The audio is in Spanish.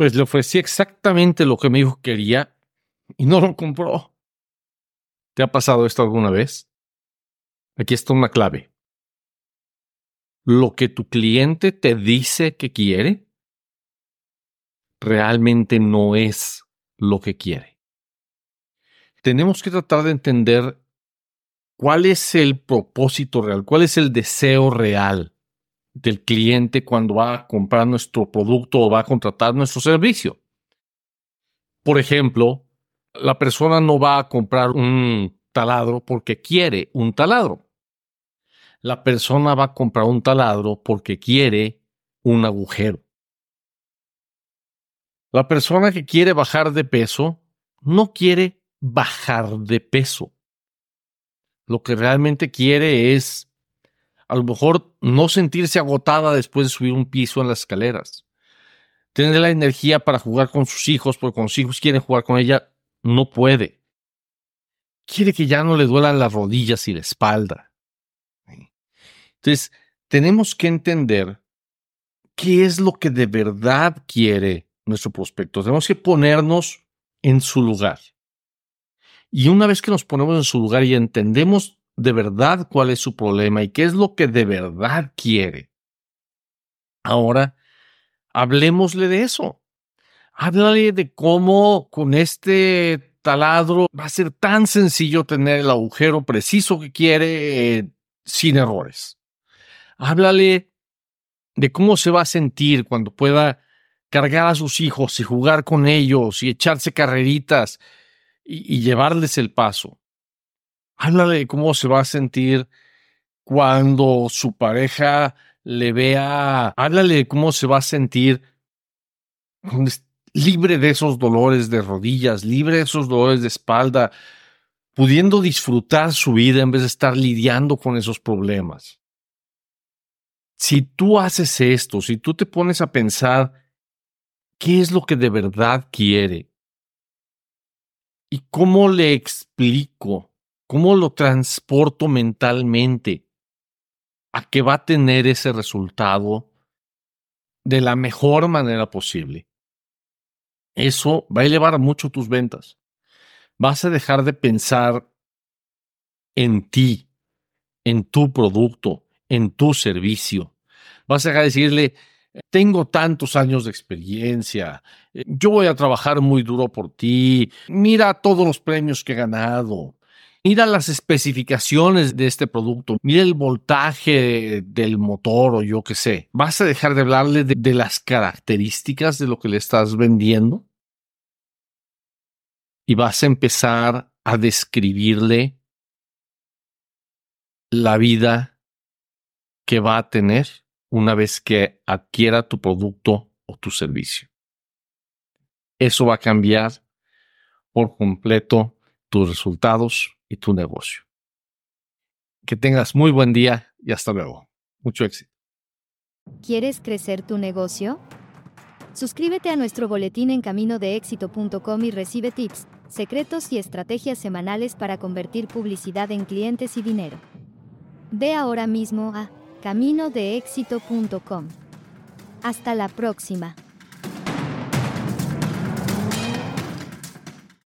Pues le ofrecí exactamente lo que me dijo que quería y no lo compró. ¿Te ha pasado esto alguna vez? Aquí está una clave. Lo que tu cliente te dice que quiere realmente no es lo que quiere. Tenemos que tratar de entender cuál es el propósito real, cuál es el deseo real del cliente cuando va a comprar nuestro producto o va a contratar nuestro servicio. Por ejemplo, la persona no va a comprar un taladro porque quiere un taladro. La persona va a comprar un taladro porque quiere un agujero. La persona que quiere bajar de peso no quiere bajar de peso. Lo que realmente quiere es a lo mejor no sentirse agotada después de subir un piso en las escaleras. Tener la energía para jugar con sus hijos, porque con sus hijos quieren jugar con ella, no puede. Quiere que ya no le duelan las rodillas y la espalda. Entonces, tenemos que entender qué es lo que de verdad quiere nuestro prospecto. Tenemos que ponernos en su lugar. Y una vez que nos ponemos en su lugar y entendemos de verdad cuál es su problema y qué es lo que de verdad quiere. Ahora, hablemosle de eso. Háblale de cómo con este taladro va a ser tan sencillo tener el agujero preciso que quiere eh, sin errores. Háblale de cómo se va a sentir cuando pueda cargar a sus hijos y jugar con ellos y echarse carreritas y llevarles el paso. Háblale de cómo se va a sentir cuando su pareja le vea. Háblale de cómo se va a sentir libre de esos dolores de rodillas, libre de esos dolores de espalda, pudiendo disfrutar su vida en vez de estar lidiando con esos problemas. Si tú haces esto, si tú te pones a pensar qué es lo que de verdad quiere y cómo le explico ¿Cómo lo transporto mentalmente a que va a tener ese resultado de la mejor manera posible? Eso va a elevar mucho tus ventas. Vas a dejar de pensar en ti, en tu producto, en tu servicio. Vas a dejar de decirle, tengo tantos años de experiencia, yo voy a trabajar muy duro por ti, mira todos los premios que he ganado, Mira las especificaciones de este producto, mira el voltaje del motor o yo qué sé. ¿Vas a dejar de hablarle de, las características de lo que le estás vendiendo? Y vas a empezar a describirle la vida que va a tener una vez que adquiera tu producto o tu servicio. Eso va a cambiar por completo tus resultados y tu negocio. Que tengas muy buen día y hasta luego. Mucho éxito. ¿Quieres crecer tu negocio? Suscríbete a nuestro boletín en caminodeéxito.com y recibe tips, secretos y estrategias semanales para convertir publicidad en clientes y dinero. Ve ahora mismo a caminodeéxito.com. Hasta la próxima.